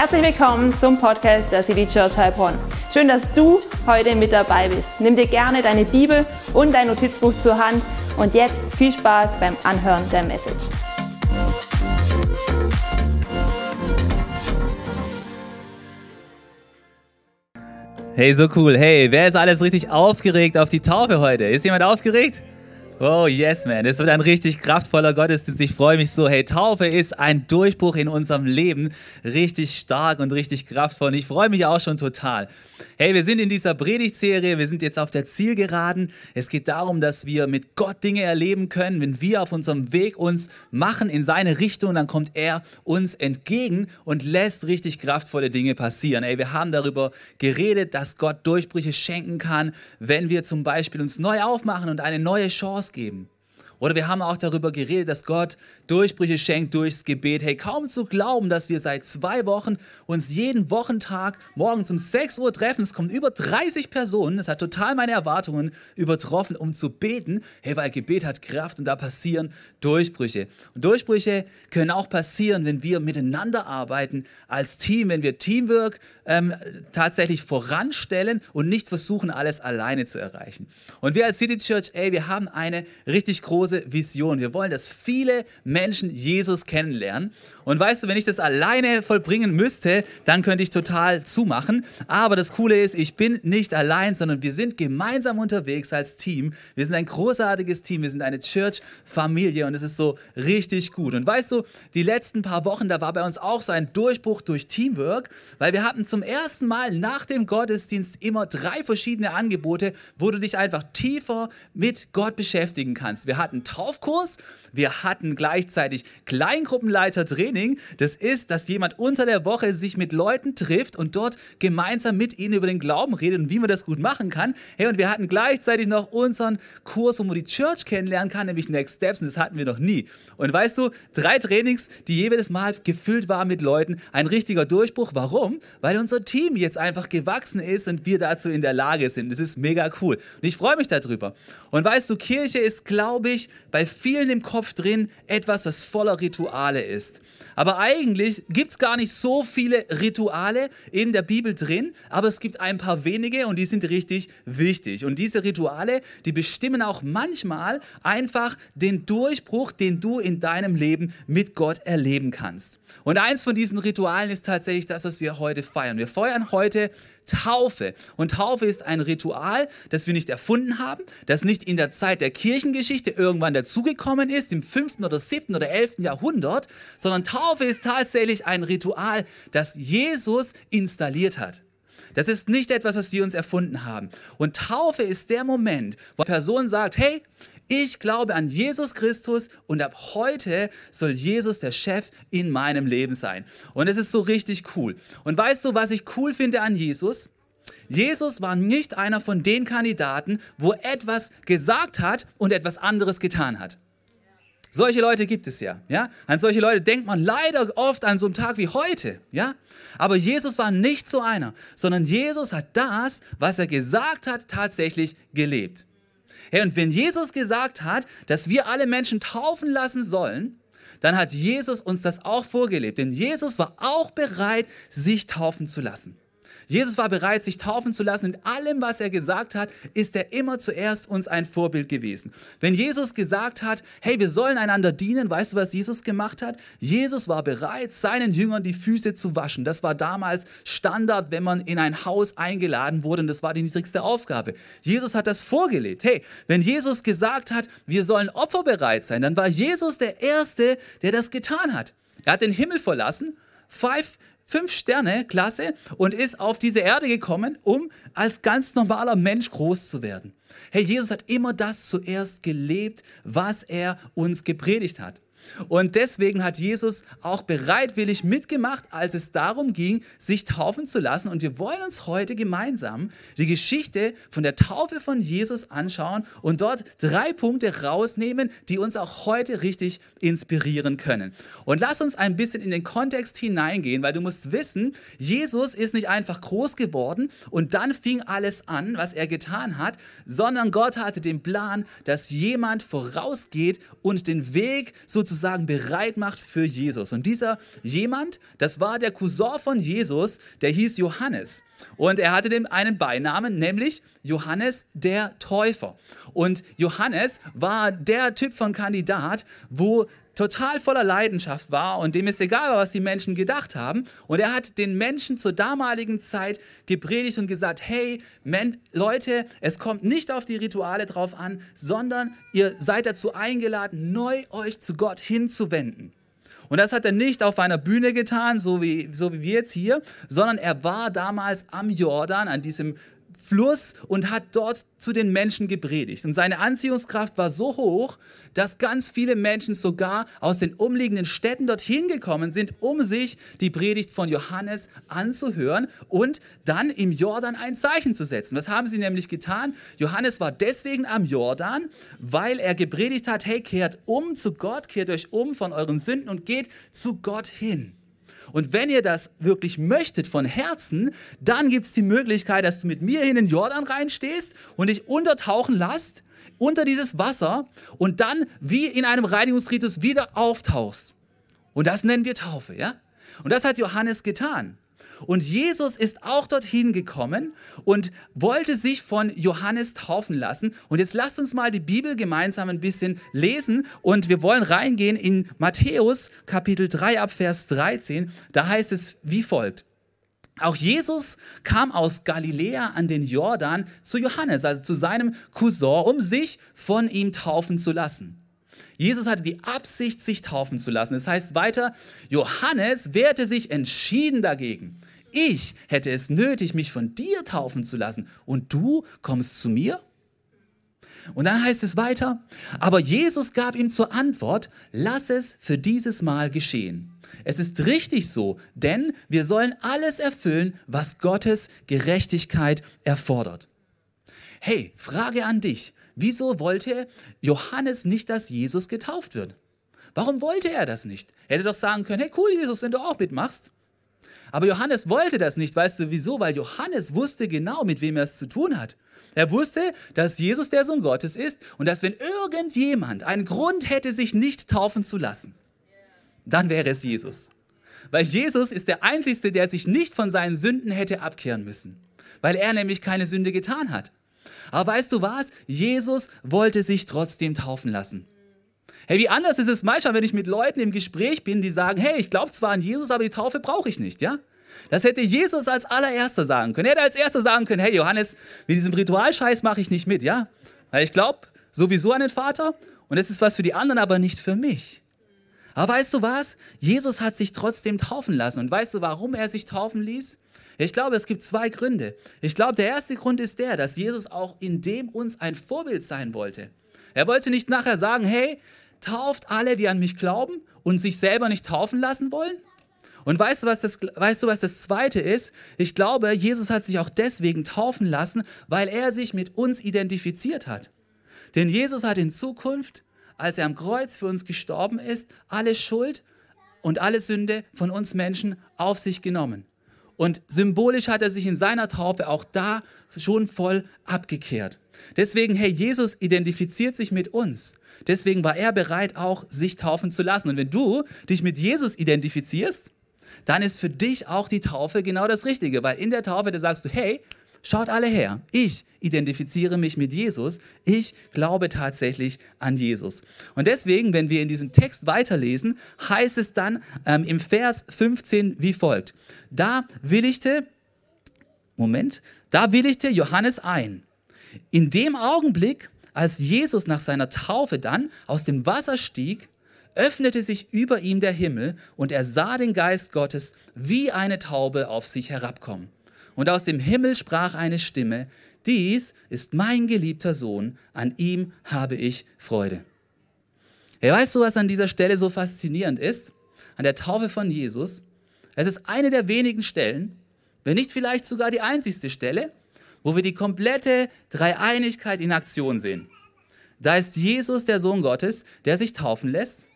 Herzlich willkommen zum Podcast der City Church Heilbronn. Schön, dass du heute mit dabei bist. Nimm dir gerne deine Bibel und dein Notizbuch zur Hand und jetzt viel Spaß beim Anhören der Message. Hey, so cool. Hey, wer ist alles richtig aufgeregt auf die Taufe heute? Ist jemand aufgeregt? Oh yes, man. Es wird ein richtig kraftvoller Gottesdienst. Ich freue mich so. Hey, Taufe ist ein Durchbruch in unserem Leben. Richtig stark und richtig kraftvoll. Und ich freue mich auch schon total. Hey, wir sind in dieser Predigtserie. Wir sind jetzt auf der Zielgeraden. Es geht darum, dass wir mit Gott Dinge erleben können. Wenn wir auf unserem Weg uns machen in seine Richtung, dann kommt er uns entgegen und lässt richtig kraftvolle Dinge passieren. Hey, wir haben darüber geredet, dass Gott Durchbrüche schenken kann, wenn wir zum Beispiel uns neu aufmachen und eine neue Chance geben. Oder wir haben auch darüber geredet, dass Gott Durchbrüche schenkt durchs Gebet. Hey, kaum zu glauben, dass wir seit zwei Wochen uns jeden Wochentag morgens um 6 Uhr treffen. Es kommen über 30 Personen. Das hat total meine Erwartungen übertroffen, um zu beten. Hey, weil Gebet hat Kraft und da passieren Durchbrüche. Und Durchbrüche können auch passieren, wenn wir miteinander arbeiten als Team, wenn wir Teamwork ähm, tatsächlich voranstellen und nicht versuchen, alles alleine zu erreichen. Und wir als City Church, ey, wir haben eine richtig große Vision. Wir wollen, dass viele Menschen Jesus kennenlernen. Und weißt du, wenn ich das alleine vollbringen müsste, dann könnte ich total zumachen. Aber das Coole ist, ich bin nicht allein, sondern wir sind gemeinsam unterwegs als Team. Wir sind ein großartiges Team. Wir sind eine Church-Familie und es ist so richtig gut. Und weißt du, die letzten paar Wochen, da war bei uns auch so ein Durchbruch durch Teamwork, weil wir hatten zum ersten Mal nach dem Gottesdienst immer drei verschiedene Angebote, wo du dich einfach tiefer mit Gott beschäftigen kannst. Wir hatten Taufkurs, wir hatten gleichzeitig Kleingruppenleiter-Training. Das ist, dass jemand unter der Woche sich mit Leuten trifft und dort gemeinsam mit ihnen über den Glauben redet und wie man das gut machen kann. Hey, und wir hatten gleichzeitig noch unseren Kurs, wo man die Church kennenlernen kann, nämlich Next Steps. Und das hatten wir noch nie. Und weißt du, drei Trainings, die jedes Mal gefüllt waren mit Leuten. Ein richtiger Durchbruch. Warum? Weil unser Team jetzt einfach gewachsen ist und wir dazu in der Lage sind. Das ist mega cool. Und ich freue mich darüber. Und weißt du, Kirche ist, glaube ich, bei vielen im Kopf drin etwas, was voller Rituale ist. Aber eigentlich gibt es gar nicht so viele Rituale in der Bibel drin, aber es gibt ein paar wenige und die sind richtig wichtig. Und diese Rituale, die bestimmen auch manchmal einfach den Durchbruch, den du in deinem Leben mit Gott erleben kannst. Und eins von diesen Ritualen ist tatsächlich das, was wir heute feiern. Wir feiern heute Taufe. Und Taufe ist ein Ritual, das wir nicht erfunden haben, das nicht in der Zeit der Kirchengeschichte irgendwann dazugekommen ist, im 5. oder 7. oder 11. Jahrhundert, sondern Taufe ist tatsächlich ein Ritual, das Jesus installiert hat. Das ist nicht etwas, was wir uns erfunden haben. Und Taufe ist der Moment, wo eine Person sagt, hey, ich glaube an Jesus Christus und ab heute soll Jesus der Chef in meinem Leben sein. Und es ist so richtig cool. Und weißt du, was ich cool finde an Jesus? Jesus war nicht einer von den Kandidaten, wo etwas gesagt hat und etwas anderes getan hat. Solche Leute gibt es ja, ja? An solche Leute denkt man leider oft an so einem Tag wie heute, ja? Aber Jesus war nicht so einer, sondern Jesus hat das, was er gesagt hat, tatsächlich gelebt. Hey, und wenn Jesus gesagt hat, dass wir alle Menschen taufen lassen sollen, dann hat Jesus uns das auch vorgelebt. Denn Jesus war auch bereit, sich taufen zu lassen. Jesus war bereit, sich taufen zu lassen. In allem, was er gesagt hat, ist er immer zuerst uns ein Vorbild gewesen. Wenn Jesus gesagt hat, hey, wir sollen einander dienen, weißt du, was Jesus gemacht hat? Jesus war bereit, seinen Jüngern die Füße zu waschen. Das war damals Standard, wenn man in ein Haus eingeladen wurde und das war die niedrigste Aufgabe. Jesus hat das vorgelebt. Hey, wenn Jesus gesagt hat, wir sollen opferbereit sein, dann war Jesus der Erste, der das getan hat. Er hat den Himmel verlassen, five fünf Sterne Klasse und ist auf diese Erde gekommen, um als ganz normaler Mensch groß zu werden. Hey, Jesus hat immer das zuerst gelebt, was er uns gepredigt hat. Und deswegen hat Jesus auch bereitwillig mitgemacht, als es darum ging, sich taufen zu lassen. Und wir wollen uns heute gemeinsam die Geschichte von der Taufe von Jesus anschauen und dort drei Punkte rausnehmen, die uns auch heute richtig inspirieren können. Und lass uns ein bisschen in den Kontext hineingehen, weil du musst wissen, Jesus ist nicht einfach groß geworden und dann fing alles an, was er getan hat, sondern Gott hatte den Plan, dass jemand vorausgeht und den Weg sozusagen sozusagen bereit macht für Jesus. Und dieser jemand, das war der Cousin von Jesus, der hieß Johannes. Und er hatte dem einen Beinamen, nämlich Johannes der Täufer. Und Johannes war der Typ von Kandidat, wo total voller Leidenschaft war und dem ist egal, was die Menschen gedacht haben. Und er hat den Menschen zur damaligen Zeit gepredigt und gesagt, hey Men Leute, es kommt nicht auf die Rituale drauf an, sondern ihr seid dazu eingeladen, neu euch zu Gott hinzuwenden. Und das hat er nicht auf einer Bühne getan, so wie, so wie wir jetzt hier, sondern er war damals am Jordan, an diesem Fluss und hat dort zu den Menschen gepredigt. Und seine Anziehungskraft war so hoch, dass ganz viele Menschen sogar aus den umliegenden Städten dorthin gekommen sind, um sich die Predigt von Johannes anzuhören und dann im Jordan ein Zeichen zu setzen. Was haben sie nämlich getan? Johannes war deswegen am Jordan, weil er gepredigt hat, hey, kehrt um zu Gott, kehrt euch um von euren Sünden und geht zu Gott hin. Und wenn ihr das wirklich möchtet von Herzen, dann gibt es die Möglichkeit, dass du mit mir in den Jordan reinstehst und dich untertauchen lässt unter dieses Wasser und dann wie in einem Reinigungsritus wieder auftauchst. Und das nennen wir Taufe, ja? Und das hat Johannes getan. Und Jesus ist auch dorthin gekommen und wollte sich von Johannes taufen lassen. Und jetzt lasst uns mal die Bibel gemeinsam ein bisschen lesen. Und wir wollen reingehen in Matthäus Kapitel 3 ab Vers 13. Da heißt es wie folgt. Auch Jesus kam aus Galiläa an den Jordan zu Johannes, also zu seinem Cousin, um sich von ihm taufen zu lassen. Jesus hatte die Absicht, sich taufen zu lassen. Es das heißt weiter, Johannes wehrte sich entschieden dagegen. Ich hätte es nötig, mich von dir taufen zu lassen und du kommst zu mir? Und dann heißt es weiter, aber Jesus gab ihm zur Antwort, lass es für dieses Mal geschehen. Es ist richtig so, denn wir sollen alles erfüllen, was Gottes Gerechtigkeit erfordert. Hey, Frage an dich. Wieso wollte Johannes nicht, dass Jesus getauft wird? Warum wollte er das nicht? Er hätte doch sagen können, hey cool Jesus, wenn du auch mitmachst. Aber Johannes wollte das nicht. Weißt du wieso? Weil Johannes wusste genau, mit wem er es zu tun hat. Er wusste, dass Jesus der Sohn Gottes ist und dass wenn irgendjemand einen Grund hätte, sich nicht taufen zu lassen, dann wäre es Jesus. Weil Jesus ist der Einzige, der sich nicht von seinen Sünden hätte abkehren müssen. Weil er nämlich keine Sünde getan hat. Aber weißt du was? Jesus wollte sich trotzdem taufen lassen. Hey, wie anders ist es manchmal, wenn ich mit Leuten im Gespräch bin, die sagen, hey, ich glaube zwar an Jesus, aber die Taufe brauche ich nicht, ja? Das hätte Jesus als allererster sagen können. Er hätte als erster sagen können, hey Johannes, mit diesem Ritualscheiß mache ich nicht mit, ja? Weil ich glaube sowieso an den Vater und es ist was für die anderen, aber nicht für mich. Aber weißt du was? Jesus hat sich trotzdem taufen lassen. Und weißt du, warum er sich taufen ließ? Ich glaube, es gibt zwei Gründe. Ich glaube, der erste Grund ist der, dass Jesus auch in dem uns ein Vorbild sein wollte. Er wollte nicht nachher sagen, hey, tauft alle, die an mich glauben und sich selber nicht taufen lassen wollen? Und weißt du, was das, weißt du, was das Zweite ist? Ich glaube, Jesus hat sich auch deswegen taufen lassen, weil er sich mit uns identifiziert hat. Denn Jesus hat in Zukunft, als er am Kreuz für uns gestorben ist, alle Schuld und alle Sünde von uns Menschen auf sich genommen. Und symbolisch hat er sich in seiner Taufe auch da schon voll abgekehrt. Deswegen, hey, Jesus identifiziert sich mit uns. Deswegen war er bereit, auch sich taufen zu lassen. Und wenn du dich mit Jesus identifizierst, dann ist für dich auch die Taufe genau das Richtige, weil in der Taufe, da sagst du, hey, Schaut alle her. Ich identifiziere mich mit Jesus. Ich glaube tatsächlich an Jesus. Und deswegen, wenn wir in diesem Text weiterlesen, heißt es dann ähm, im Vers 15 wie folgt. Da willigte, Moment, da willigte Johannes ein. In dem Augenblick, als Jesus nach seiner Taufe dann aus dem Wasser stieg, öffnete sich über ihm der Himmel und er sah den Geist Gottes wie eine Taube auf sich herabkommen. Und aus dem Himmel sprach eine Stimme, dies ist mein geliebter Sohn, an ihm habe ich Freude. Hey, weißt du, was an dieser Stelle so faszinierend ist? An der Taufe von Jesus. Es ist eine der wenigen Stellen, wenn nicht vielleicht sogar die einzigste Stelle, wo wir die komplette Dreieinigkeit in Aktion sehen. Da ist Jesus, der Sohn Gottes, der sich taufen lässt.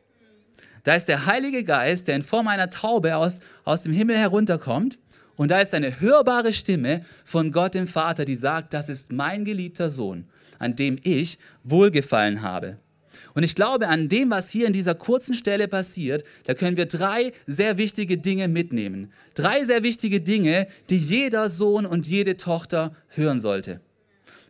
Da ist der Heilige Geist, der in Form einer Taube aus, aus dem Himmel herunterkommt. Und da ist eine hörbare Stimme von Gott dem Vater, die sagt, das ist mein geliebter Sohn, an dem ich Wohlgefallen habe. Und ich glaube, an dem, was hier in dieser kurzen Stelle passiert, da können wir drei sehr wichtige Dinge mitnehmen. Drei sehr wichtige Dinge, die jeder Sohn und jede Tochter hören sollte.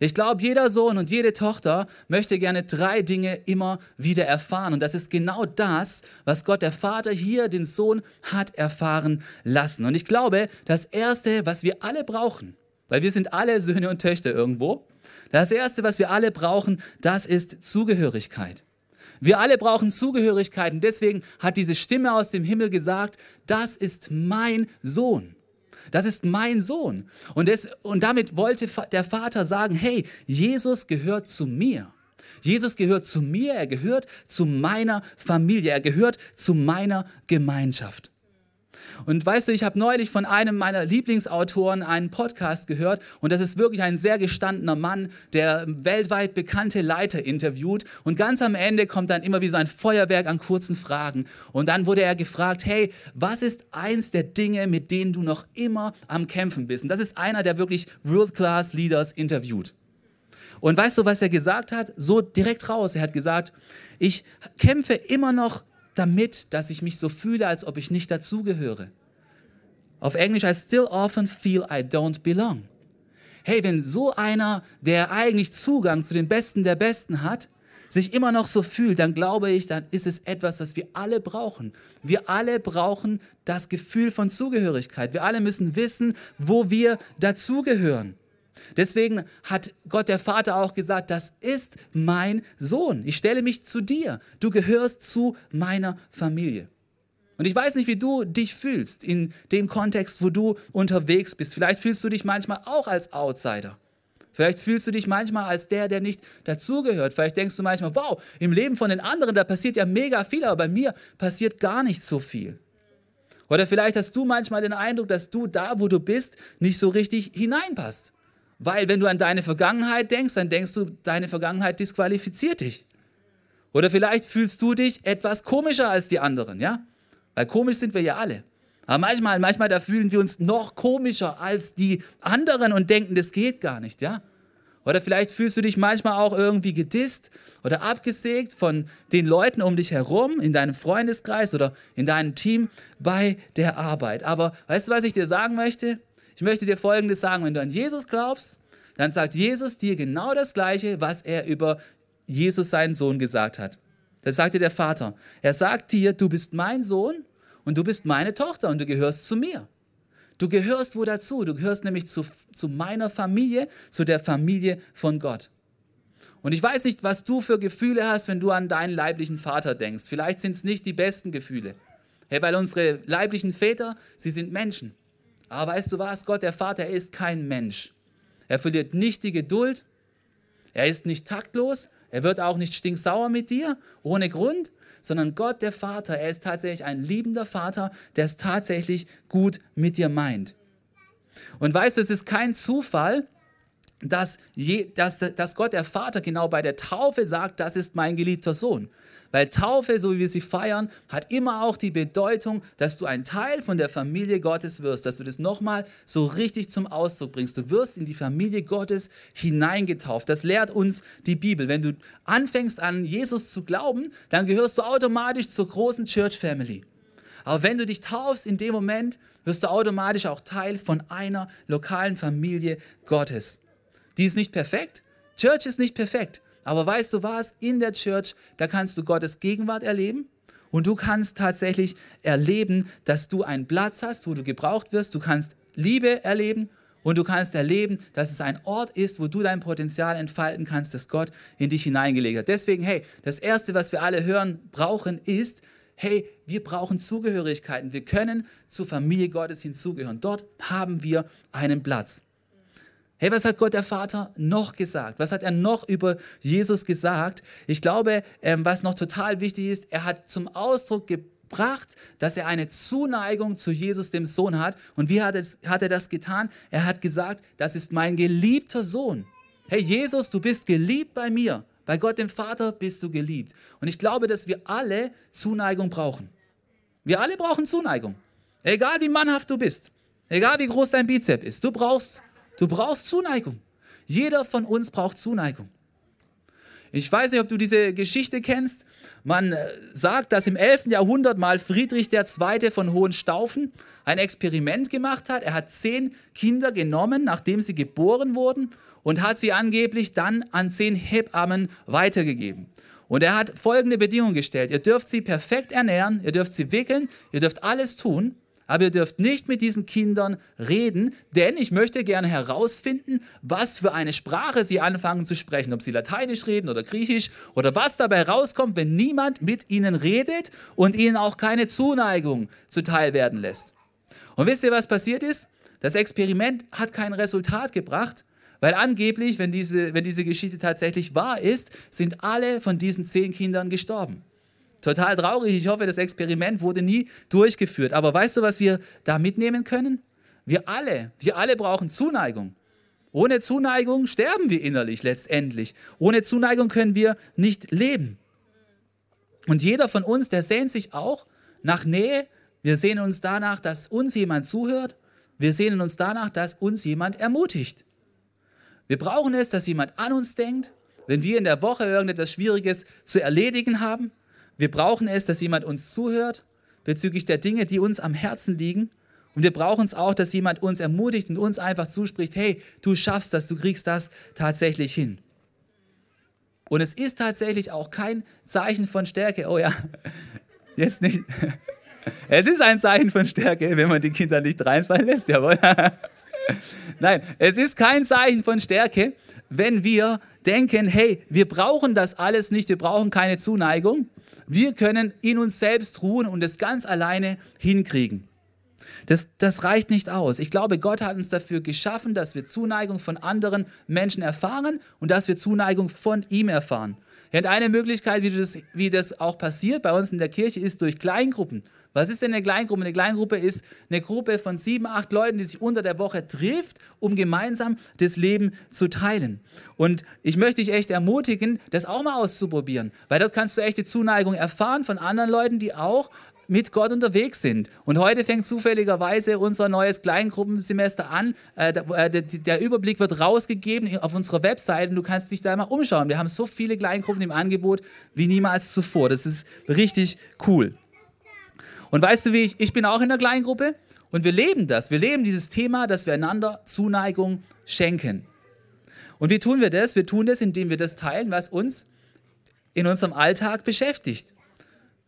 Ich glaube, jeder Sohn und jede Tochter möchte gerne drei Dinge immer wieder erfahren. Und das ist genau das, was Gott der Vater hier den Sohn hat erfahren lassen. Und ich glaube, das Erste, was wir alle brauchen, weil wir sind alle Söhne und Töchter irgendwo, das Erste, was wir alle brauchen, das ist Zugehörigkeit. Wir alle brauchen Zugehörigkeit und deswegen hat diese Stimme aus dem Himmel gesagt, das ist mein Sohn. Das ist mein Sohn. Und, das, und damit wollte der Vater sagen, hey, Jesus gehört zu mir. Jesus gehört zu mir, er gehört zu meiner Familie, er gehört zu meiner Gemeinschaft. Und weißt du, ich habe neulich von einem meiner Lieblingsautoren einen Podcast gehört und das ist wirklich ein sehr gestandener Mann, der weltweit bekannte Leiter interviewt und ganz am Ende kommt dann immer wie so ein Feuerwerk an kurzen Fragen und dann wurde er gefragt, hey, was ist eins der Dinge, mit denen du noch immer am Kämpfen bist? Und das ist einer, der wirklich World-Class Leaders interviewt. Und weißt du, was er gesagt hat? So direkt raus. Er hat gesagt, ich kämpfe immer noch damit, dass ich mich so fühle, als ob ich nicht dazugehöre. Auf Englisch, I still often feel I don't belong. Hey, wenn so einer, der eigentlich Zugang zu den Besten der Besten hat, sich immer noch so fühlt, dann glaube ich, dann ist es etwas, was wir alle brauchen. Wir alle brauchen das Gefühl von Zugehörigkeit. Wir alle müssen wissen, wo wir dazugehören. Deswegen hat Gott der Vater auch gesagt, das ist mein Sohn. Ich stelle mich zu dir. Du gehörst zu meiner Familie. Und ich weiß nicht, wie du dich fühlst in dem Kontext, wo du unterwegs bist. Vielleicht fühlst du dich manchmal auch als Outsider. Vielleicht fühlst du dich manchmal als der, der nicht dazugehört. Vielleicht denkst du manchmal, wow, im Leben von den anderen, da passiert ja mega viel, aber bei mir passiert gar nicht so viel. Oder vielleicht hast du manchmal den Eindruck, dass du da, wo du bist, nicht so richtig hineinpasst. Weil wenn du an deine Vergangenheit denkst, dann denkst du, deine Vergangenheit disqualifiziert dich. Oder vielleicht fühlst du dich etwas komischer als die anderen, ja? Weil komisch sind wir ja alle. Aber manchmal, manchmal da fühlen wir uns noch komischer als die anderen und denken, das geht gar nicht, ja? Oder vielleicht fühlst du dich manchmal auch irgendwie gedisst oder abgesägt von den Leuten um dich herum, in deinem Freundeskreis oder in deinem Team bei der Arbeit. Aber weißt du, was ich dir sagen möchte? Ich möchte dir Folgendes sagen, wenn du an Jesus glaubst, dann sagt Jesus dir genau das Gleiche, was er über Jesus, seinen Sohn, gesagt hat. Das sagt dir der Vater. Er sagt dir, du bist mein Sohn und du bist meine Tochter und du gehörst zu mir. Du gehörst wo dazu? Du gehörst nämlich zu, zu meiner Familie, zu der Familie von Gott. Und ich weiß nicht, was du für Gefühle hast, wenn du an deinen leiblichen Vater denkst. Vielleicht sind es nicht die besten Gefühle. Hey, weil unsere leiblichen Väter, sie sind Menschen. Aber weißt du was? Gott, der Vater, er ist kein Mensch. Er verliert nicht die Geduld. Er ist nicht taktlos. Er wird auch nicht stinksauer mit dir, ohne Grund, sondern Gott, der Vater, er ist tatsächlich ein liebender Vater, der es tatsächlich gut mit dir meint. Und weißt du, es ist kein Zufall, dass, je, dass, dass Gott der Vater genau bei der Taufe sagt, das ist mein geliebter Sohn. Weil Taufe, so wie wir sie feiern, hat immer auch die Bedeutung, dass du ein Teil von der Familie Gottes wirst, dass du das nochmal so richtig zum Ausdruck bringst. Du wirst in die Familie Gottes hineingetauft. Das lehrt uns die Bibel. Wenn du anfängst an Jesus zu glauben, dann gehörst du automatisch zur großen Church Family. Aber wenn du dich taufst in dem Moment, wirst du automatisch auch Teil von einer lokalen Familie Gottes. Die ist nicht perfekt. Church ist nicht perfekt. Aber weißt du was? In der Church, da kannst du Gottes Gegenwart erleben. Und du kannst tatsächlich erleben, dass du einen Platz hast, wo du gebraucht wirst. Du kannst Liebe erleben und du kannst erleben, dass es ein Ort ist, wo du dein Potenzial entfalten kannst, das Gott in dich hineingelegt hat. Deswegen, hey, das Erste, was wir alle hören brauchen, ist, hey, wir brauchen Zugehörigkeiten. Wir können zur Familie Gottes hinzugehören. Dort haben wir einen Platz. Hey, was hat Gott der Vater noch gesagt? Was hat er noch über Jesus gesagt? Ich glaube, ähm, was noch total wichtig ist, er hat zum Ausdruck gebracht, dass er eine Zuneigung zu Jesus, dem Sohn hat. Und wie hat, er das getan? Er hat gesagt, das ist mein geliebter Sohn. Hey, Jesus, du bist geliebt bei mir. Bei Gott, dem Vater, bist du geliebt. Und ich glaube, dass wir alle Zuneigung brauchen. Wir alle brauchen Zuneigung. Egal wie mannhaft du bist. Egal wie groß dein Bizep ist. Du brauchst Du brauchst Zuneigung. Jeder von uns braucht Zuneigung. Ich weiß nicht, ob du diese Geschichte kennst. Man äh, sagt, dass im 11. Jahrhundert mal Friedrich II. von Hohenstaufen ein Experiment gemacht hat. Er hat zehn Kinder genommen, nachdem sie geboren wurden, und hat sie angeblich dann an zehn Hebammen weitergegeben. Und er hat folgende Bedingungen gestellt. Ihr dürft sie perfekt ernähren, ihr dürft sie wickeln, ihr dürft alles tun. Aber ihr dürft nicht mit diesen Kindern reden, denn ich möchte gerne herausfinden, was für eine Sprache sie anfangen zu sprechen, ob sie Lateinisch reden oder Griechisch oder was dabei rauskommt, wenn niemand mit ihnen redet und ihnen auch keine Zuneigung zuteil werden lässt. Und wisst ihr, was passiert ist? Das Experiment hat kein Resultat gebracht, weil angeblich, wenn diese, wenn diese Geschichte tatsächlich wahr ist, sind alle von diesen zehn Kindern gestorben. Total traurig. Ich hoffe, das Experiment wurde nie durchgeführt. Aber weißt du, was wir da mitnehmen können? Wir alle, wir alle brauchen Zuneigung. Ohne Zuneigung sterben wir innerlich letztendlich. Ohne Zuneigung können wir nicht leben. Und jeder von uns, der sehnt sich auch nach Nähe. Wir sehnen uns danach, dass uns jemand zuhört. Wir sehnen uns danach, dass uns jemand ermutigt. Wir brauchen es, dass jemand an uns denkt, wenn wir in der Woche irgendetwas Schwieriges zu erledigen haben. Wir brauchen es, dass jemand uns zuhört bezüglich der Dinge, die uns am Herzen liegen. Und wir brauchen es auch, dass jemand uns ermutigt und uns einfach zuspricht, hey, du schaffst das, du kriegst das tatsächlich hin. Und es ist tatsächlich auch kein Zeichen von Stärke. Oh ja, jetzt nicht. Es ist ein Zeichen von Stärke, wenn man die Kinder nicht reinfallen lässt, jawohl. Nein, es ist kein Zeichen von Stärke, wenn wir denken, hey, wir brauchen das alles nicht, wir brauchen keine Zuneigung. Wir können in uns selbst ruhen und es ganz alleine hinkriegen. Das, das reicht nicht aus. Ich glaube, Gott hat uns dafür geschaffen, dass wir Zuneigung von anderen Menschen erfahren und dass wir Zuneigung von ihm erfahren. Und eine Möglichkeit, wie das, wie das auch passiert bei uns in der Kirche, ist durch Kleingruppen. Was ist denn eine Kleingruppe? Eine Kleingruppe ist eine Gruppe von sieben, acht Leuten, die sich unter der Woche trifft, um gemeinsam das Leben zu teilen. Und ich möchte dich echt ermutigen, das auch mal auszuprobieren, weil dort kannst du echte Zuneigung erfahren von anderen Leuten, die auch mit Gott unterwegs sind. Und heute fängt zufälligerweise unser neues Kleingruppensemester an. Äh, äh, der, Überblick wird rausgegeben auf unserer Webseite und du kannst dich da mal umschauen. Wir haben so viele Kleingruppen im Angebot wie niemals zuvor. Das ist richtig cool. Und weißt du wie, ich, ich bin auch in der Kleingruppe und wir leben das. Wir leben dieses Thema, dass wir einander Zuneigung schenken. Und wie tun wir das? Wir tun das, indem wir das teilen, was uns in unserem Alltag beschäftigt.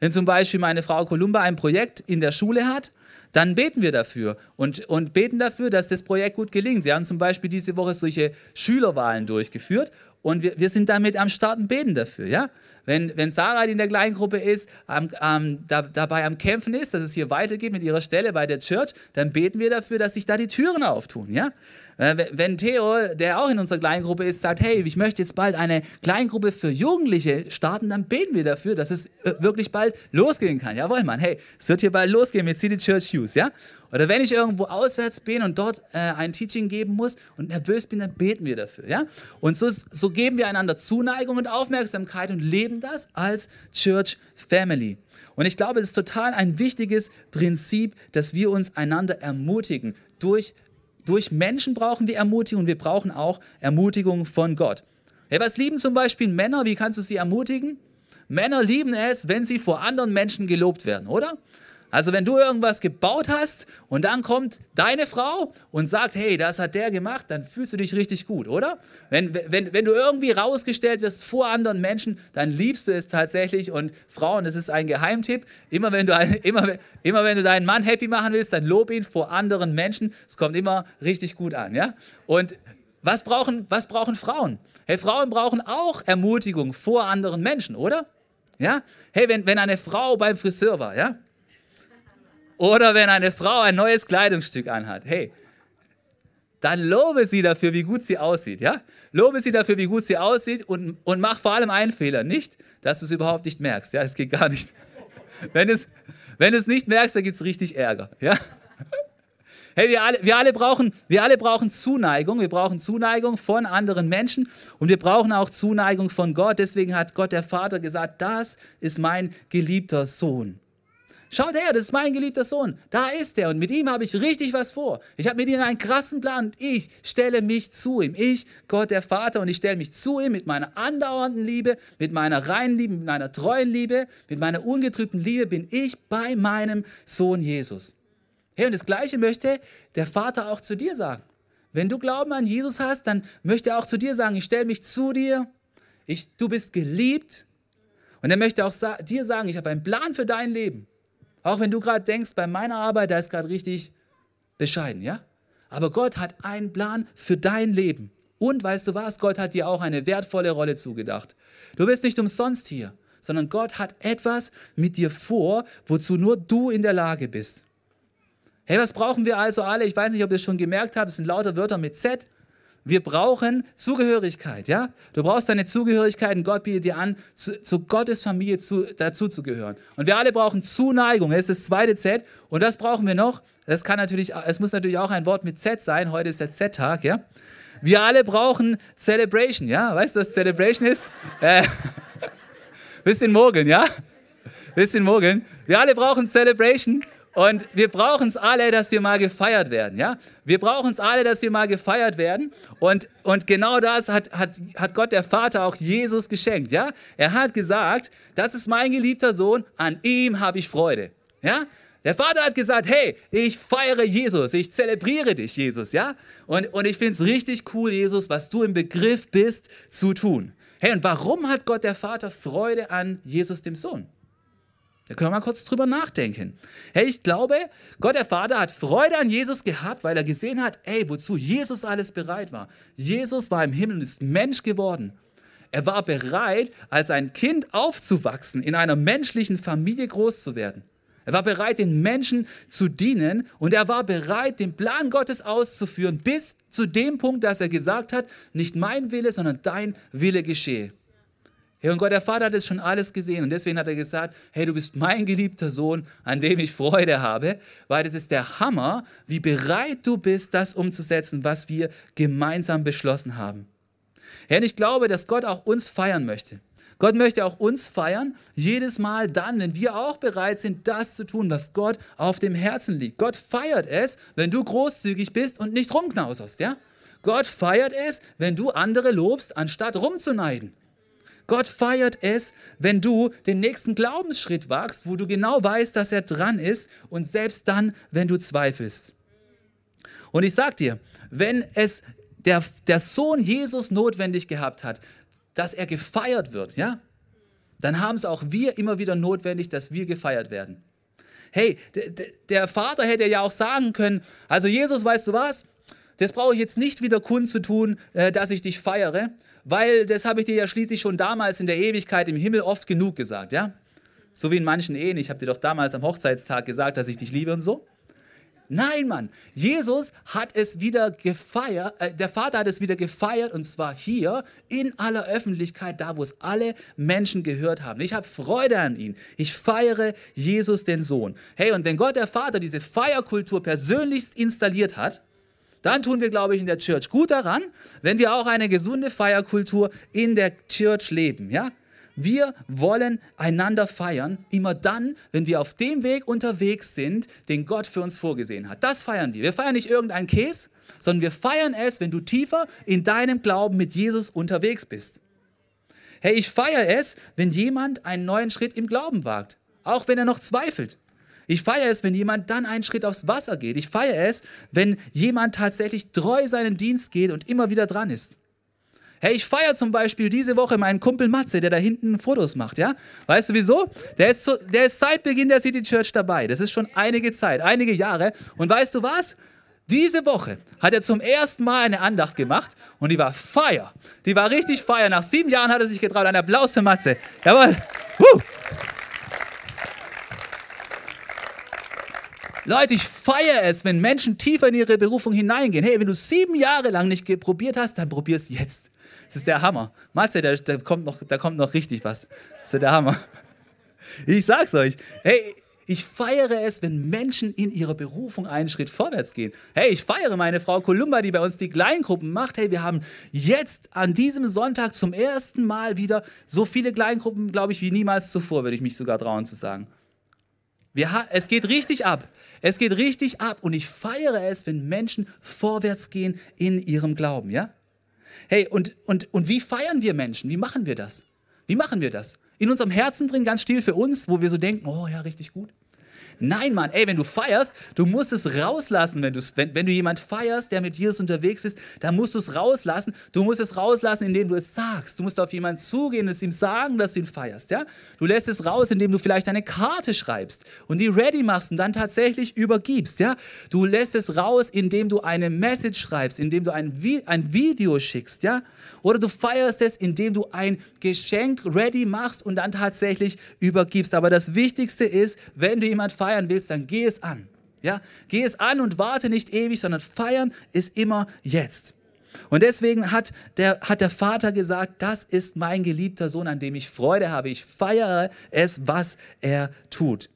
Wenn zum Beispiel meine Frau Kolumba ein Projekt in der Schule hat, dann beten wir dafür und, und beten dafür, dass das Projekt gut gelingt. Sie haben zum Beispiel diese Woche solche Schülerwahlen durchgeführt und wir, wir sind damit am Start und beten dafür. Ja? Wenn, wenn Sarah, die in der gleichen Gruppe ist, am, am, da, dabei am Kämpfen ist, dass es hier weitergeht mit ihrer Stelle bei der Church, dann beten wir dafür, dass sich da die Türen auftun. Ja? Äh, wenn Theo, der auch in unserer Kleingruppe ist, sagt, hey, ich möchte jetzt bald eine Kleingruppe für Jugendliche starten, dann beten wir dafür, dass es äh, wirklich bald losgehen kann. Jawohl, Mann, hey, es wird hier bald losgehen mit City Church Hughes, ja? Oder wenn ich irgendwo auswärts bin und dort äh, ein Teaching geben muss und nervös bin, dann beten wir dafür, ja? Und so, so geben wir einander Zuneigung und Aufmerksamkeit und leben das als Church Family. Und ich glaube, es ist total ein wichtiges Prinzip, dass wir uns einander ermutigen durch durch Menschen brauchen wir Ermutigung und wir brauchen auch Ermutigung von Gott. Hey, was lieben zum Beispiel Männer? Wie kannst du sie ermutigen? Männer lieben es, wenn sie vor anderen Menschen gelobt werden, oder? Also wenn du irgendwas gebaut hast und dann kommt deine Frau und sagt, hey, das hat der gemacht, dann fühlst du dich richtig gut, oder? Wenn, wenn, wenn du irgendwie rausgestellt wirst vor anderen Menschen, dann liebst du es tatsächlich und Frauen, das ist ein Geheimtipp, immer wenn du, immer, immer wenn du deinen Mann happy machen willst, dann lob ihn vor anderen Menschen, es kommt immer richtig gut an, ja? Und was brauchen, was brauchen Frauen? Hey, Frauen brauchen auch Ermutigung vor anderen Menschen, oder? Ja? Hey, wenn, wenn eine Frau beim Friseur war, ja? Oder wenn eine Frau ein neues Kleidungsstück anhat, hey, dann lobe sie dafür, wie gut sie aussieht. Ja? Lobe sie dafür, wie gut sie aussieht und, und mach vor allem einen Fehler. Nicht, dass du es überhaupt nicht merkst. Ja, das geht gar nicht. Wenn du es wenn nicht merkst, dann gibt es richtig Ärger. Ja? Hey, wir alle, wir, alle brauchen, wir alle brauchen Zuneigung. Wir brauchen Zuneigung von anderen Menschen und wir brauchen auch Zuneigung von Gott. Deswegen hat Gott der Vater gesagt, das ist mein geliebter Sohn. Schaut her, das ist mein geliebter Sohn. Da ist er und mit ihm habe ich richtig was vor. Ich habe mit ihm einen krassen Plan ich stelle mich zu ihm. Ich, Gott der Vater, und ich stelle mich zu ihm mit meiner andauernden Liebe, mit meiner reinen Liebe, mit meiner treuen Liebe, mit meiner ungetrübten Liebe bin ich bei meinem Sohn Jesus. Hey, und das Gleiche möchte der Vater auch zu dir sagen. Wenn du Glauben an Jesus hast, dann möchte er auch zu dir sagen, ich stelle mich zu dir, ich, du bist geliebt. Und er möchte auch sa dir sagen, ich habe einen Plan für dein Leben. Auch wenn du gerade denkst, bei meiner Arbeit, da ist gerade richtig bescheiden, ja? Aber Gott hat einen Plan für dein Leben. Und weißt du was? Gott hat dir auch eine wertvolle Rolle zugedacht. Du bist nicht umsonst hier, sondern Gott hat etwas mit dir vor, wozu nur du in der Lage bist. Hey, was brauchen wir also alle? Ich weiß nicht, ob ihr es schon gemerkt habt, es sind lauter Wörter mit Z. Wir brauchen Zugehörigkeit, ja? Du brauchst deine Zugehörigkeit und Gott bietet dir an, zu, zu Gottes Familie zu, dazu zu gehören. Und wir alle brauchen Zuneigung, das ist das zweite Z. Und das brauchen wir noch. Das kann natürlich, es muss natürlich auch ein Wort mit Z sein. Heute ist der Z-Tag, ja? Wir alle brauchen Celebration, ja? Weißt du, was Celebration ist? Äh, bisschen mogeln, ja? Bisschen mogeln. Wir alle brauchen Celebration. Und wir brauchen es alle, dass wir mal gefeiert werden. Ja? Wir brauchen es alle, dass wir mal gefeiert werden. Und, und genau das hat, hat, hat Gott der Vater auch Jesus geschenkt. Ja? Er hat gesagt, das ist mein geliebter Sohn, an ihm habe ich Freude. Ja? Der Vater hat gesagt, hey, ich feiere Jesus, ich zelebriere dich, Jesus, ja? Und, und ich finde es richtig cool, Jesus, was du im Begriff bist zu tun. Hey, und warum hat Gott der Vater Freude an Jesus, dem Sohn? Da können wir mal kurz drüber nachdenken. Hey, ich glaube, Gott der Vater hat Freude an Jesus gehabt, weil er gesehen hat, ey, wozu Jesus alles bereit war. Jesus war im Himmel und ist Mensch geworden. Er war bereit, als ein Kind aufzuwachsen, in einer menschlichen Familie groß zu werden. Er war bereit, den Menschen zu dienen und er war bereit, den Plan Gottes auszuführen, bis zu dem Punkt, dass er gesagt hat, nicht mein Wille, sondern dein Wille geschehe. Hey, und Gott, der Vater hat es schon alles gesehen und deswegen hat er gesagt, hey, du bist mein geliebter Sohn, an dem ich Freude habe, weil das ist der Hammer, wie bereit du bist, das umzusetzen, was wir gemeinsam beschlossen haben. Herr, ich glaube, dass Gott auch uns feiern möchte. Gott möchte auch uns feiern, jedes Mal dann, wenn wir auch bereit sind, das zu tun, was Gott auf dem Herzen liegt. Gott feiert es, wenn du großzügig bist und nicht rumknauserst, ja? Gott feiert es, wenn du andere lobst, anstatt rumzuneiden. Gott feiert es, wenn du den nächsten Glaubensschritt wagst, wo du genau weißt, dass er dran ist und selbst dann, wenn du zweifelst. Und ich sag dir, wenn es der, der Sohn Jesus notwendig gehabt hat, dass er gefeiert wird, ja, dann haben es auch wir immer wieder notwendig, dass wir gefeiert werden. Hey, der Vater hätte ja auch sagen können, also Jesus, weißt du was? Das brauche ich jetzt nicht wieder kundzutun, äh, dass ich dich feiere, weil das habe ich dir ja schließlich schon damals in der Ewigkeit im Himmel oft genug gesagt, ja? So wie in manchen Ehen. Ich habe dir doch damals am Hochzeitstag gesagt, dass ich dich liebe und so. Nein, Mann. Jesus hat es wieder gefeiert, äh, der Vater hat es wieder gefeiert und zwar hier in aller Öffentlichkeit, da wo es alle Menschen gehört haben. Ich habe Freude an ihn. Ich feiere Jesus, den Sohn. Hey, und wenn Gott der Vater diese Feierkultur persönlichst installiert hat, dann tun wir, glaube ich, in der Church gut daran, wenn wir auch eine gesunde Feierkultur in der Church leben. Ja? Wir wollen einander feiern, immer dann, wenn wir auf dem Weg unterwegs sind, den Gott für uns vorgesehen hat. Das feiern wir. Wir feiern nicht irgendeinen Käse, sondern wir feiern es, wenn du tiefer in deinem Glauben mit Jesus unterwegs bist. Hey, ich feiere es, wenn jemand einen neuen Schritt im Glauben wagt, auch wenn er noch zweifelt. Ich feiere es, wenn jemand dann einen Schritt aufs Wasser geht. Ich feiere es, wenn jemand tatsächlich treu seinen Dienst geht und immer wieder dran ist. Hey, ich feiere zum Beispiel diese Woche meinen Kumpel Matze, der da hinten Fotos macht, ja? Weißt du wieso? Der ist, so, der ist seit Beginn der City Church dabei. Das ist schon einige Zeit, einige Jahre. Und weißt du was? Diese Woche hat er zum ersten Mal eine Andacht gemacht und die war Feier. Die war richtig Feier. Nach sieben Jahren hat er sich getraut. Ein Applaus für Matze. Jawohl. Woo. Leute, ich feiere es, wenn Menschen tiefer in ihre Berufung hineingehen. Hey, wenn du sieben Jahre lang nicht probiert hast, dann probier es jetzt. Das ist der Hammer. Matze, da, da, kommt noch, da kommt noch richtig was. Das ist der Hammer. Ich sag's euch. Hey, ich feiere es, wenn Menschen in ihrer Berufung einen Schritt vorwärts gehen. Hey, ich feiere meine Frau Kolumba, die bei uns die Kleingruppen macht. Hey, wir haben jetzt an diesem Sonntag zum ersten Mal wieder so viele Kleingruppen, glaube ich, wie niemals zuvor, würde ich mich sogar trauen zu sagen. Wir, es geht richtig ab. Es geht richtig ab und ich feiere es, wenn Menschen vorwärts gehen in ihrem Glauben, ja? Hey, und, und, und wie feiern wir Menschen? Wie machen wir das? Wie machen wir das? In unserem Herzen drin, ganz still für uns, wo wir so denken, oh ja, richtig gut. Nein, Mann, ey, wenn du feierst, du musst es rauslassen. Wenn, wenn, wenn du jemand feierst, der mit Jesus unterwegs ist, dann musst du es rauslassen. Du musst es rauslassen, indem du es sagst. Du musst auf jemanden zugehen und es ihm sagen, dass du ihn feierst. Ja? Du lässt es raus, indem du vielleicht eine Karte schreibst und die ready machst und dann tatsächlich übergibst. Ja? Du lässt es raus, indem du eine Message schreibst, indem du ein, ein Video schickst. Ja? Oder du feierst es, indem du ein Geschenk ready machst und dann tatsächlich übergibst. Aber das Wichtigste ist, wenn du jemand feierst, feiern willst, dann geh es an. Ja, geh es an und warte nicht ewig, sondern feiern ist immer jetzt. Und deswegen hat der, hat der Vater gesagt, das ist mein geliebter Sohn, an dem ich Freude habe. Ich feiere es, was er tut.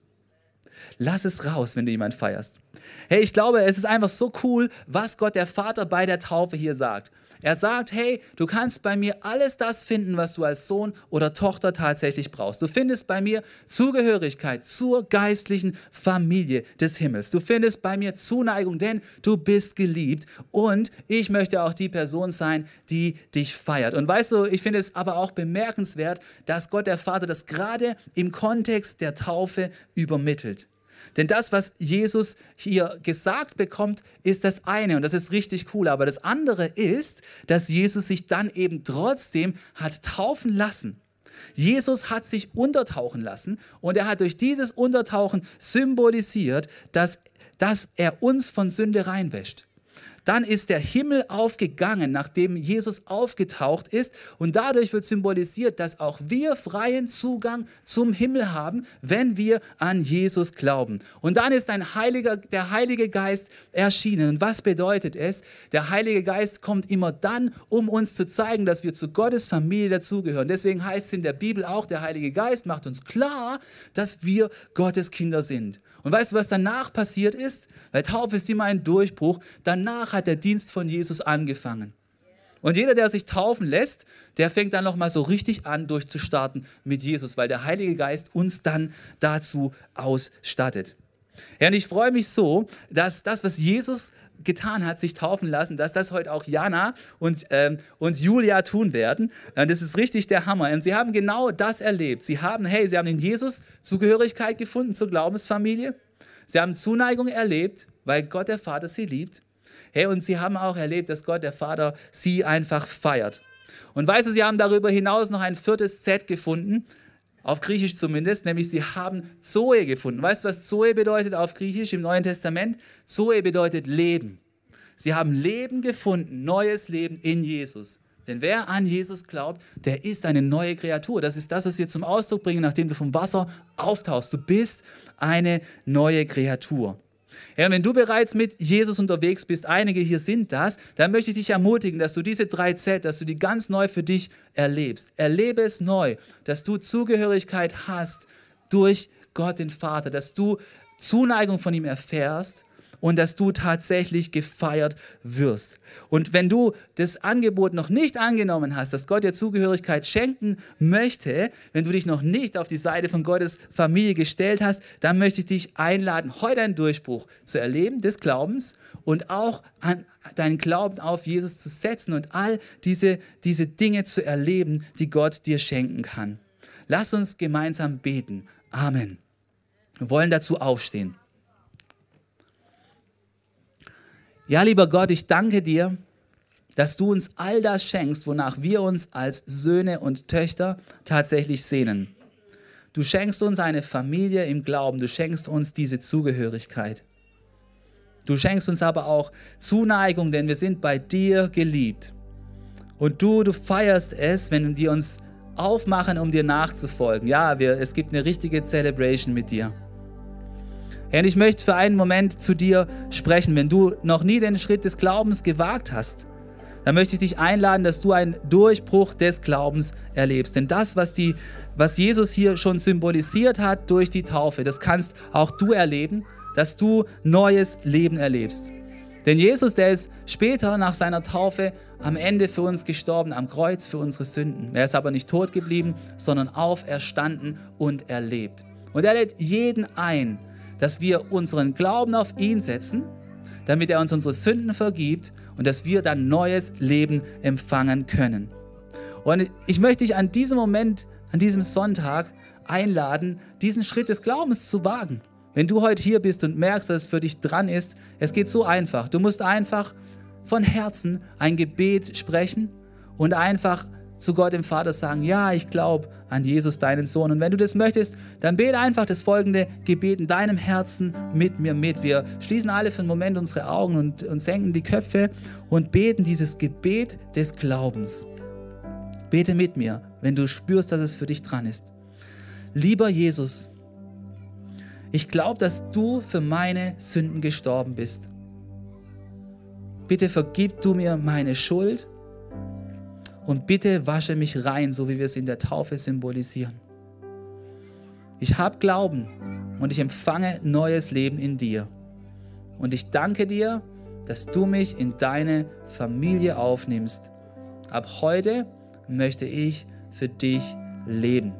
Lass es raus, wenn du jemanden feierst. Hey, ich glaube, es ist einfach so cool, was Gott der Vater bei der Taufe hier sagt. Er sagt, hey, du kannst bei mir alles das finden, was du als Sohn oder Tochter tatsächlich brauchst. Du findest bei mir Zugehörigkeit zur geistlichen Familie des Himmels. Du findest bei mir Zuneigung, denn du bist geliebt und ich möchte auch die Person sein, die dich feiert. Und weißt du, ich finde es aber auch bemerkenswert, dass Gott der Vater das gerade im Kontext der Taufe übermittelt. Denn das, was Jesus hier gesagt bekommt, ist das eine und das ist richtig cool. Aber das andere ist, dass Jesus sich dann eben trotzdem hat taufen lassen. Jesus hat sich untertauchen lassen und er hat durch dieses Untertauchen symbolisiert, dass, dass er uns von Sünde reinwäscht. Dann ist der Himmel aufgegangen, nachdem Jesus aufgetaucht ist. Und dadurch wird symbolisiert, dass auch wir freien Zugang zum Himmel haben, wenn wir an Jesus glauben. Und dann ist ein Heiliger, der Heilige Geist erschienen. Und was bedeutet es? Der Heilige Geist kommt immer dann, um uns zu zeigen, dass wir zu Gottes Familie dazugehören. Deswegen heißt es in der Bibel auch, der Heilige Geist macht uns klar, dass wir Gottes Kinder sind. Und weißt du, was danach passiert ist? Weil Taufe ist immer ein Durchbruch. Danach hat der Dienst von Jesus angefangen. Und jeder, der sich taufen lässt, der fängt dann nochmal so richtig an, durchzustarten mit Jesus, weil der Heilige Geist uns dann dazu ausstattet. Ja, und ich freue mich so, dass das, was Jesus getan hat, sich taufen lassen, dass das heute auch Jana und, ähm, und Julia tun werden. Und das ist richtig der Hammer. Und sie haben genau das erlebt. Sie haben, hey, sie haben in Jesus Zugehörigkeit gefunden zur Glaubensfamilie. Sie haben Zuneigung erlebt, weil Gott der Vater sie liebt. Hey, und sie haben auch erlebt, dass Gott der Vater sie einfach feiert. Und weißt du, sie haben darüber hinaus noch ein viertes Z gefunden, auf Griechisch zumindest, nämlich sie haben Zoe gefunden. Weißt du, was Zoe bedeutet auf Griechisch im Neuen Testament? Zoe bedeutet Leben. Sie haben Leben gefunden, neues Leben in Jesus. Denn wer an Jesus glaubt, der ist eine neue Kreatur. Das ist das, was wir zum Ausdruck bringen, nachdem du vom Wasser auftauchst. Du bist eine neue Kreatur. Ja, wenn du bereits mit Jesus unterwegs bist, einige hier sind das, dann möchte ich dich ermutigen, dass du diese drei Z, dass du die ganz neu für dich erlebst. Erlebe es neu, dass du Zugehörigkeit hast durch Gott den Vater, dass du Zuneigung von ihm erfährst und dass du tatsächlich gefeiert wirst. Und wenn du das Angebot noch nicht angenommen hast, dass Gott dir Zugehörigkeit schenken möchte, wenn du dich noch nicht auf die Seite von Gottes Familie gestellt hast, dann möchte ich dich einladen, heute einen Durchbruch zu erleben des Glaubens und auch an deinen Glauben auf Jesus zu setzen und all diese, diese Dinge zu erleben, die Gott dir schenken kann. Lass uns gemeinsam beten. Amen. Wir wollen dazu aufstehen. Ja, lieber Gott, ich danke dir, dass du uns all das schenkst, wonach wir uns als Söhne und Töchter tatsächlich sehnen. Du schenkst uns eine Familie im Glauben, du schenkst uns diese Zugehörigkeit. Du schenkst uns aber auch Zuneigung, denn wir sind bei dir geliebt. Und du, du feierst es, wenn wir uns aufmachen, um dir nachzufolgen. Ja, wir, es gibt eine richtige Celebration mit dir. Herr, ich möchte für einen Moment zu dir sprechen. Wenn du noch nie den Schritt des Glaubens gewagt hast, dann möchte ich dich einladen, dass du einen Durchbruch des Glaubens erlebst. Denn das, was, die, was Jesus hier schon symbolisiert hat durch die Taufe, das kannst auch du erleben, dass du neues Leben erlebst. Denn Jesus, der ist später nach seiner Taufe am Ende für uns gestorben, am Kreuz für unsere Sünden. Er ist aber nicht tot geblieben, sondern auferstanden und erlebt. Und er lädt jeden ein, dass wir unseren Glauben auf ihn setzen, damit er uns unsere Sünden vergibt und dass wir dann neues Leben empfangen können. Und ich möchte dich an diesem Moment, an diesem Sonntag einladen, diesen Schritt des Glaubens zu wagen. Wenn du heute hier bist und merkst, dass es für dich dran ist, es geht so einfach. Du musst einfach von Herzen ein Gebet sprechen und einfach zu Gott dem Vater sagen, ja, ich glaube an Jesus, deinen Sohn. Und wenn du das möchtest, dann bete einfach das folgende Gebet in deinem Herzen mit mir mit. Wir schließen alle für einen Moment unsere Augen und, und senken die Köpfe und beten dieses Gebet des Glaubens. Bete mit mir, wenn du spürst, dass es für dich dran ist. Lieber Jesus, ich glaube, dass du für meine Sünden gestorben bist. Bitte vergib du mir meine Schuld und bitte wasche mich rein, so wie wir es in der Taufe symbolisieren. Ich habe Glauben und ich empfange neues Leben in dir. Und ich danke dir, dass du mich in deine Familie aufnimmst. Ab heute möchte ich für dich leben.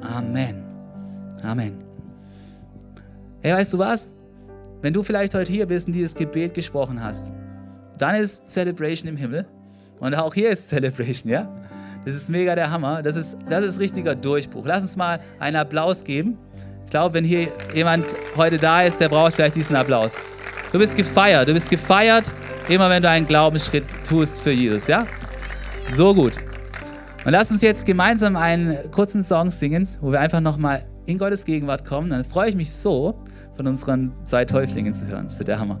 Amen. Amen. Hey, weißt du was? Wenn du vielleicht heute hier bist und dieses Gebet gesprochen hast, dann ist Celebration im Himmel. Und auch hier ist Celebration, ja? Das ist mega der Hammer. Das ist, das ist richtiger Durchbruch. Lass uns mal einen Applaus geben. Ich glaube, wenn hier jemand heute da ist, der braucht vielleicht diesen Applaus. Du bist gefeiert. Du bist gefeiert, immer wenn du einen Glaubensschritt tust für Jesus, ja? So gut. Und lass uns jetzt gemeinsam einen kurzen Song singen, wo wir einfach nochmal in Gottes Gegenwart kommen. Dann freue ich mich so, von unseren zwei Täuflingen zu hören. Das wird der Hammer.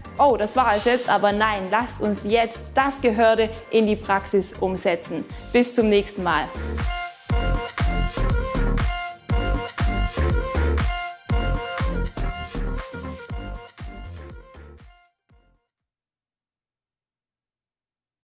oh, das war es jetzt, aber nein, lasst uns jetzt das Gehörte in die Praxis umsetzen. Bis zum nächsten Mal.